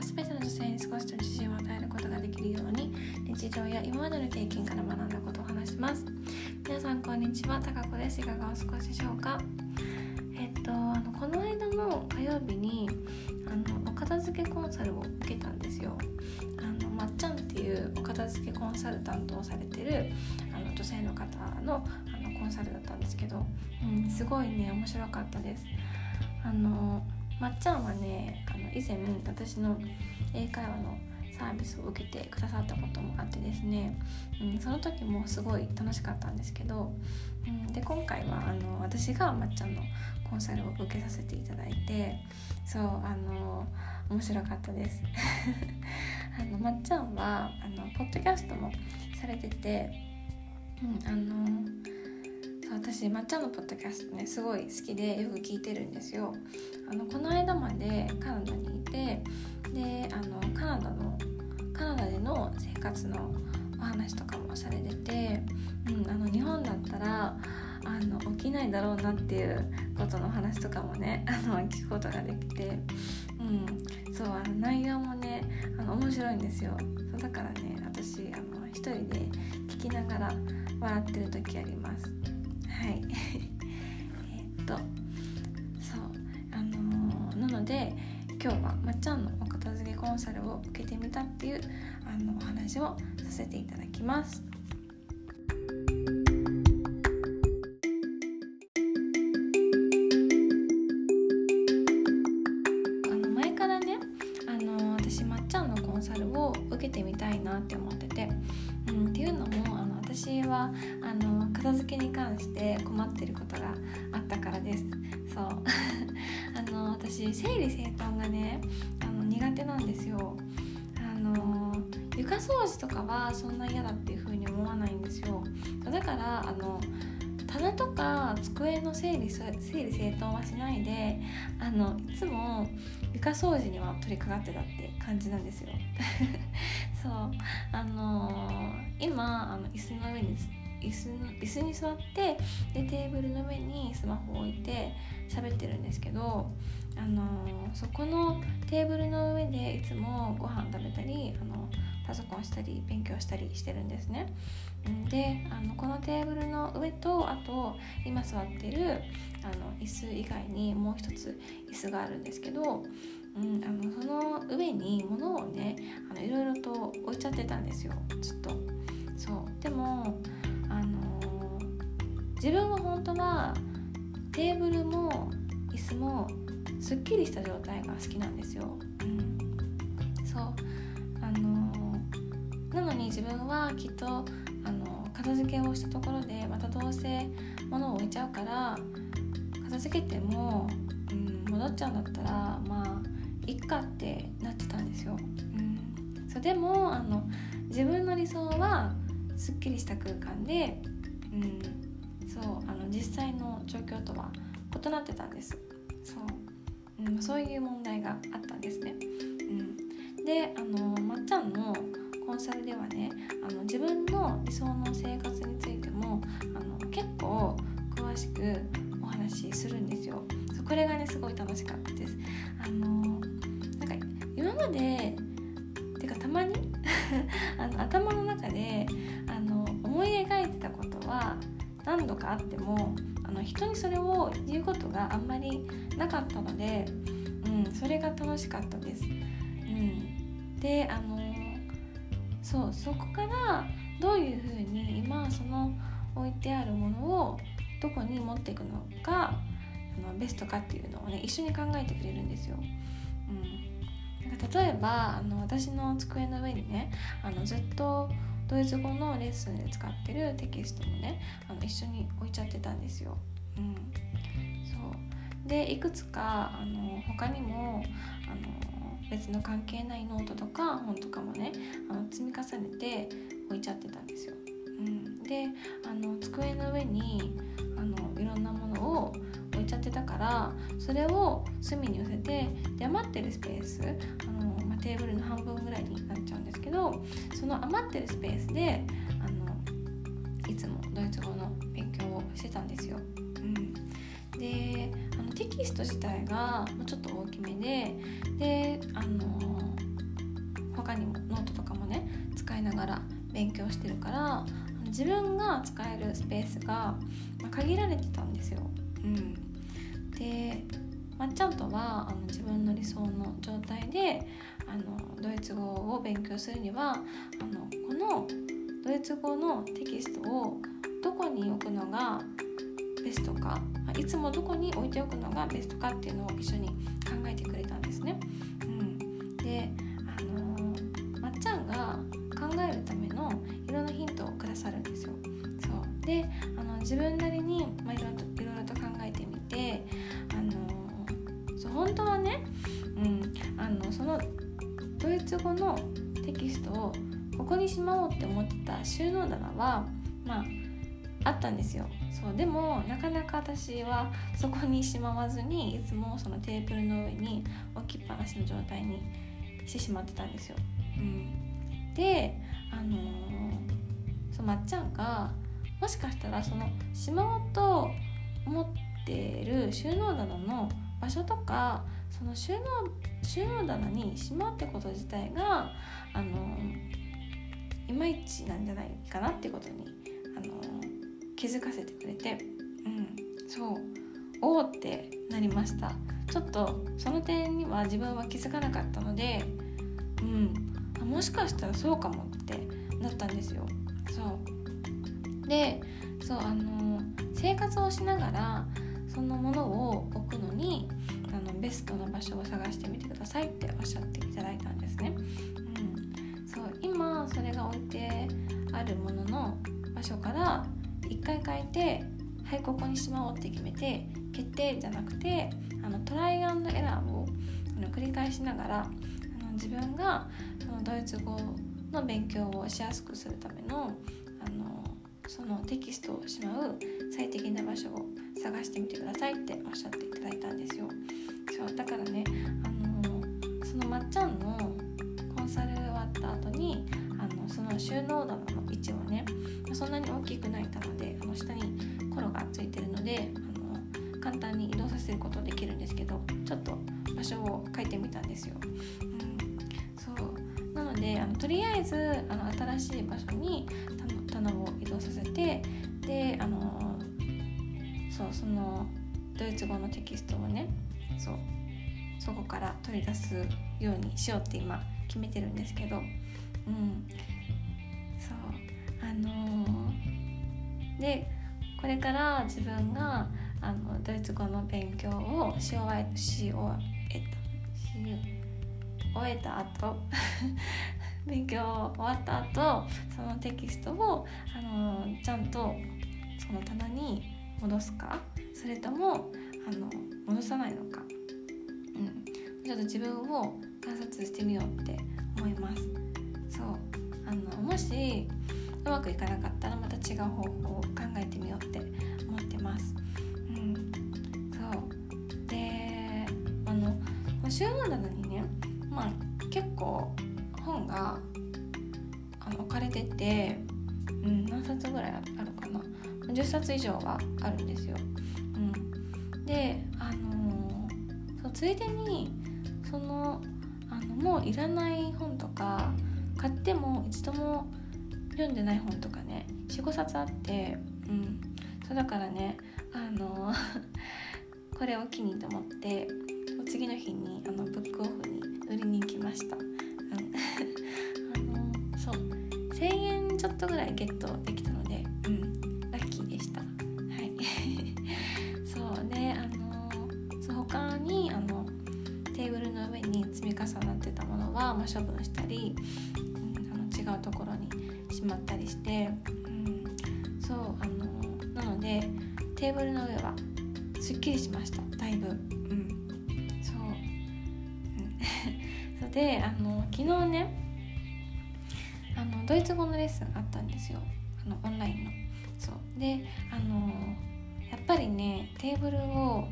全ての女性に少しと自信を与えることができるように日常や今までの経験から学んだことを話します。皆さんこんにちは。たかこです。いかがお過ごしでしょうか？えっとあのこの間の火曜日にあのお片付けコンサルを受けたんですよ。あのまっちゃんっていうお片付けコンサルタントをされてるあの女性の方のあのコンサルだったんですけど、うん、すごいね面白かったです。あのまっちゃんはねあの以前私の英会話のサービスを受けてくださったこともあってですね、うん、その時もすごい楽しかったんですけど、うん、で今回はあの私がまっちゃんのコンサルを受けさせていただいてそうあの面白かったです。あのまっちゃんはあのポッドキャストもされてて、うん、あの私まっちゃんのポッドキャストねすごい好きでよく聞いてるんですよ。あのこの間までカナダにいてであのカナダのカナダでの生活のお話とかもされてて、うん、あの日本だったらあの起きないだろうなっていうことの話とかもね あの聞くことができて、うん、そうあの内容もねあの面白いんですよ。そうだからね私あの一人で聞きながら笑ってる時あります。はい。えっとそうあのー、なので今日はまっちゃんのお片付けコンサルを受けてみたっていうあのお話をさせていただきます。あの前からねあの私まっちゃんのコンサルを受けてみたいなって思ってて、うん、っていうのもあの私はあの片付けに関して困ってることがあったからです。そう。あの私整理整頓がねあの苦手なんですよ。あの床掃除とかはそんな嫌だっていう風に思わないんですよ。だからあの棚とか机の整理整理整頓はしないであのいつも床掃除には取り掛かってたって感じなんですよ。そう。あのー、今あの椅子の上に椅子の椅子に座ってでテーブルの上にスマホを置いて喋ってるんですけど、あのー、そこのテーブルの上でいつもご飯食べたりあのパソコンしたり勉強したりしてるんですね。であのこのテーブルの上とあと今座ってるあの椅子以外にもう一つ椅子があるんですけど、うん、あのその上に物をねあのいろいろと置いちゃってたんですよずっと。そうでも自分は本当はテーブルも椅子もすっきりした状態が好きなんですよ。うん、そうあのなのに自分はきっとあの片付けをしたところでまたどうせ物を置いちゃうから片付けても、うん、戻っちゃうんだったらまあいっかってなってたんですよ。うん、そうでもあの自分の理想はすっきりした空間で、うん、実際の状況とは異なってたんです。そう、うん、そういう問題があったんですね、うん、であのまっちゃんのコンサルではねあの自分の理想の生活についてもあの結構詳しくお話しするんですよ。そうこれがねすごい楽しかったです。あのなんか今までてかたまに？あの頭の中であの思い描いてたことは何度かあってもあの人にそれを言うことがあんまりなかったので、うん、それが楽しかったです。うん、であのそうそこからどういうふうに今その置いてあるものをどこに持っていくのがあのベストかっていうのをね一緒に考えてくれるんですよ。うん、なんか例えばあの私の机の上にねあのずっとドイツ語のレッスンで使ってるテキストもねあの一緒に置いちゃってたんですよ。うん、そうでいくつかあの他にもあの別の関係ないノートとか本とかもねあの積み重ねて置いちゃってたんですよ。うん、であの机の上にあのいろんなものを置いちゃってたからそれを隅に寄せてで余ってるスペースあの、その余ってるスペースであのいつもドイツ語の勉強をしてたんですよ。うん、であのテキスト自体がちょっと大きめでであの他にもノートとかもね使いながら勉強してるから自分が使えるスペースが限られてたんですよ。うん、でまっちゃんとはあの自分の理想の状態であのドイツ語を勉強するにはあのこのドイツ語のテキストをどこに置くのがベストかいつもどこに置いておくのがベストかっていうのを一緒に考えてくれたんですね。うん、で、あのー、まっちゃんが考えるためのいろんなヒントをくださるんですよ。そうであの自分なりに、まあ、いろいろそのドイツ語のテキストをここにしまおうって思ってた収納棚はまああったんですよそうでもなかなか私はそこにしまわずにいつもそのテーブルの上に置きっぱなしの状態にしてしまってたんですよ。うん、であのー、そまっちゃんがもしかしたらそのしまおうと思ってる収納棚の場所とかその収納収納棚にしまうってこと自体があのいまいちなんじゃないかなってことにあの気づかせてくれてうんそうおおってなりました。ちょっとその点には自分は気づかなかったのでうんもしかしたらそうかもってなったんですよ。そう。でそうあの生活をしながらそのものを置くのにベストな場所を探してみてくださいっておっしゃっていただいたんですね。うん、そう今それが置いてあるものの場所から一回変えてはいここにしまおうって決めて決定じゃなくてあのトライアンドエラーをあの繰り返しながらあの自分がそのドイツ語の勉強をしやすくするためのあのそのテキストをしまう最適な場所を探してみてくださいっておっしゃっていただいたんですよ。そうだからねあのそのまっちゃんのコンサル終わった後にあのその収納棚の位置をねそんなに大きくない棚であの下にコロがついてるのであの簡単に移動させることできるんですけどちょっと場所を変えてみたんですよ。うん、そうなのであのとりあえずあの新しい場所に棚を移動させてであのそうそのドイツ語のテキストをねそうそこから取り出すようにしようって今決めてるんですけど、うん、そうあのー、でこれから自分があのドイツ語の勉強をし終えし終えたし終えた後 勉強終わった後そのテキストを、あのー、ちゃんとその棚に戻すか？それともあの戻さないのか、うん、ちょっと自分を観察してみようって思います。そう。あのもしうまくいかなかったらまた違う方法を考えてみようって思ってます。うん、そう。であの収納棚にね、まあ、結構本があの置かれてて、うん、何冊ぐらいあるかな？10冊以上はあるんですよ。うん、で、あのー、そうついでにそのあのもういらない本とか買っても一度も読んでない本とかね45冊あってうん。そうだからねあの これを機にと思って次の日にあのブックオフに売りに行きました、うん、あのそう。1000円ちょっとぐらいゲットできたの積み重なってたものは、まあ、処分したり、うん、あの違うところにしまったりして、うん、そうあのなのでテーブルの上はすっきりしました。だいぶ。うん。そう、うん、であの昨日ねあのドイツ語のレッスンあったんですよ。あのオンラインの。そう。であのやっぱりねテーブルを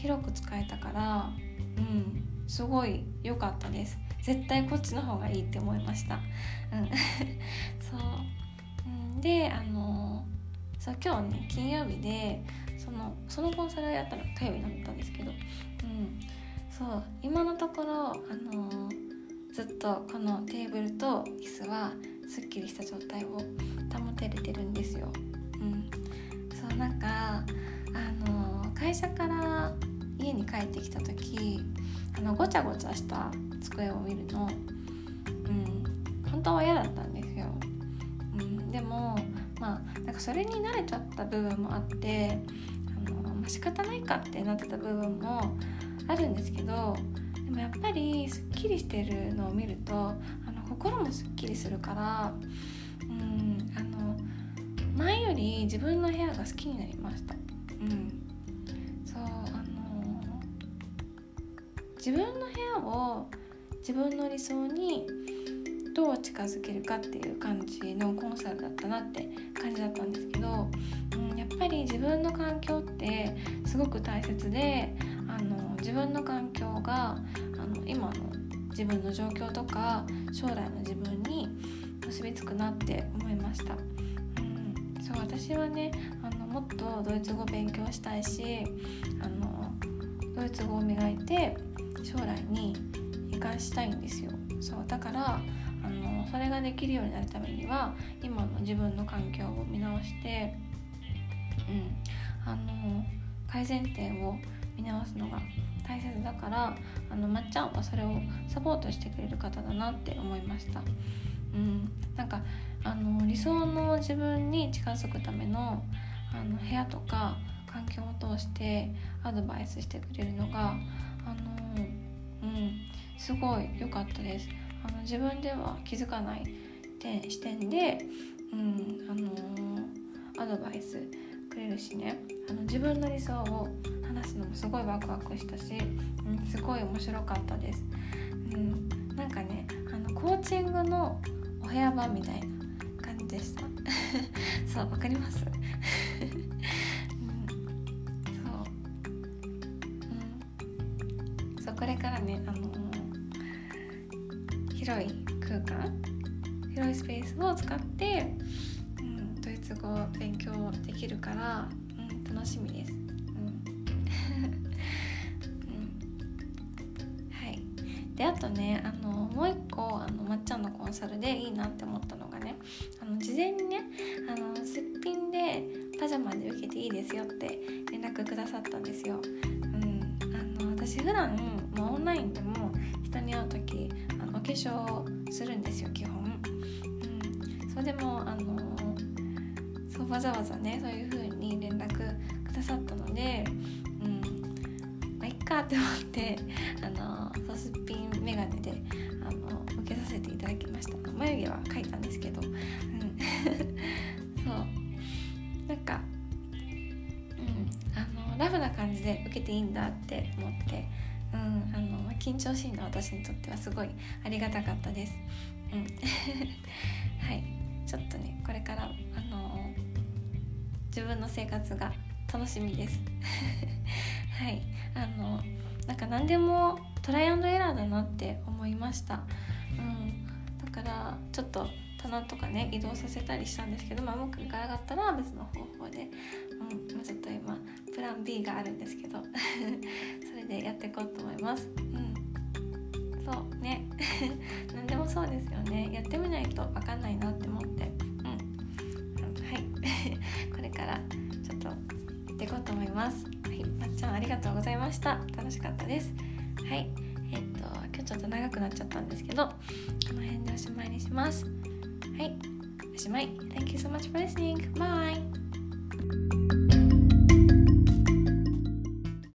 広く使えたからうんすごい良かったです。絶対こっちの方がいいって思いました、うん、そう、うん、であのそう今日ね金曜日でそのそのコンサルやったの火曜日だったんですけど、うん、そう今のところあのずっとこのテーブルと椅子はすっきりした状態を保てれてるんですよ。うん、そうなんかあの会社から家に帰ってきた時あのごちゃごちゃした机を見るの、うん、本当は嫌だったんですよ。うん、でもまあなんかそれに慣れちゃった部分もあってあの、まあ、仕方ないかってなってた部分もあるんですけどでもやっぱりすっきりしてるのを見るとあの心もすっきりするからうんあの前より自分の部屋が好きになりました。うん自分の部屋を自分の理想にどう近づけるかっていう感じのコンサルだったなって感じだったんですけど、うん、やっぱり自分の環境ってすごく大切であの自分の環境があの今の自分の状況とか将来の自分に結びつくなって思いました。うん、そう私はねあのもっとドイツ語を勉強したいしあのドイツ語を磨いて将来に生かしたいんですよ。そうだからあのそれができるようになるためには今の自分の環境を見直して、うん、あの改善点を見直すのが大切だからあのまっちゃんはそれをサポートしてくれる方だなって思いました。うん、なんかあの理想の自分に近づくためのあの部屋とか環境を通してアドバイスしてくれるのがあの、すごい良かったです。あの自分では気づかない点視点で、うんあのアドバイスくれるしねあの自分の理想を話すのもすごいワクワクしたし、うん、すごい面白かったです。うん、なんかねあのコーチングのお部屋版みたいな感じでした そうわかります？からねあの広い空間広いスペースを使って、うん、ドイツ語を勉強できるから、うん、楽しみです。であとねあのもう一個あのまっちゃんのコンサルでいいなって思ったのがねあの事前にねあのすっぴんでパジャマで受けていいですよって連絡くださったんですよ。うん、あの私普段もうオンラインでも人に会う時あのお化粧するんですよ基本。うん、それでもあのそうわざわざねそういう風に連絡くださったので、うん。まあ、いっかって思ってあのそうすっぴんメガネであの受けさせていただきました。眉毛は描いたんですけど、うん、そう。なんか、うん、あのラフな感じで受けていいんだって思って、うん、あの緊張しいの私にとってはすごいありがたかったです。うん、はい。ちょっとねこれからあの自分の生活が楽しみです。はい。あのなんか何でもトライアンドエラーだなって思いました、うん、だからちょっと棚とかね移動させたりしたんですけど、まあ、うまくいかなかったら別の方法で、うんまあ、ちょっと今プラン B があるんですけど。それでやっていこうと思います。うん。そう。ね。何でもそうですよね。やってみないと分かんないなって思って、うん、はい。これからちょっとやっていこうと思います。はい。まっちゃんありがとうございました。楽しかったです。はい。えっと今日ちょっと長くなっちゃったんですけどこの辺でおしまいにします。はい。おしまい。Thank you so much for listening. Bye.